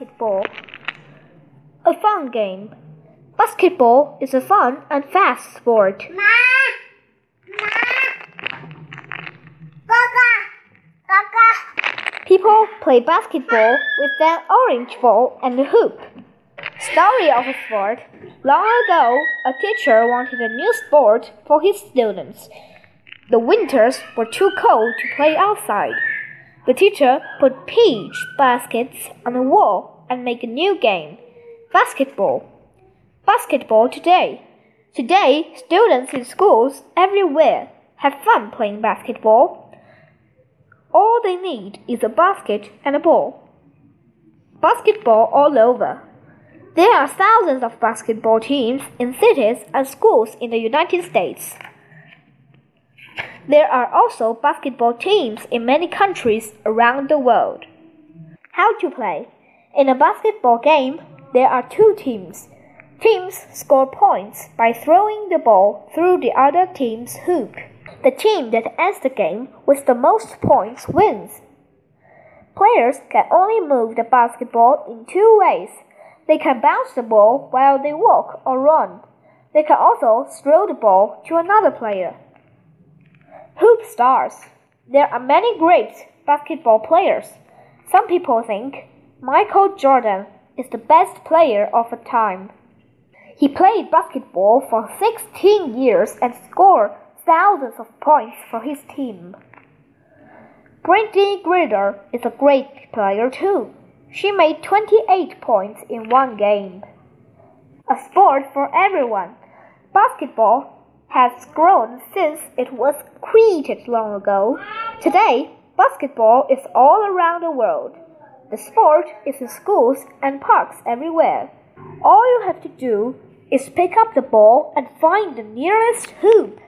Basketball. A fun game. Basketball is a fun and fast sport. People play basketball with an orange ball and a hoop. Story of a sport. Long ago, a teacher wanted a new sport for his students. The winters were too cold to play outside. The teacher put peach baskets on the wall and made a new game basketball. Basketball today. Today, students in schools everywhere have fun playing basketball. All they need is a basket and a ball. Basketball all over. There are thousands of basketball teams in cities and schools in the United States. There are also basketball teams in many countries around the world. How to play? In a basketball game, there are two teams. Teams score points by throwing the ball through the other team's hoop. The team that ends the game with the most points wins. Players can only move the basketball in two ways. They can bounce the ball while they walk or run. They can also throw the ball to another player. Stars. There are many great basketball players. Some people think Michael Jordan is the best player of a time. He played basketball for 16 years and scored thousands of points for his team. Brittney Griner is a great player too. She made 28 points in one game. A sport for everyone. Basketball has grown since it was created long ago. Today, basketball is all around the world. The sport is in schools and parks everywhere. All you have to do is pick up the ball and find the nearest hoop.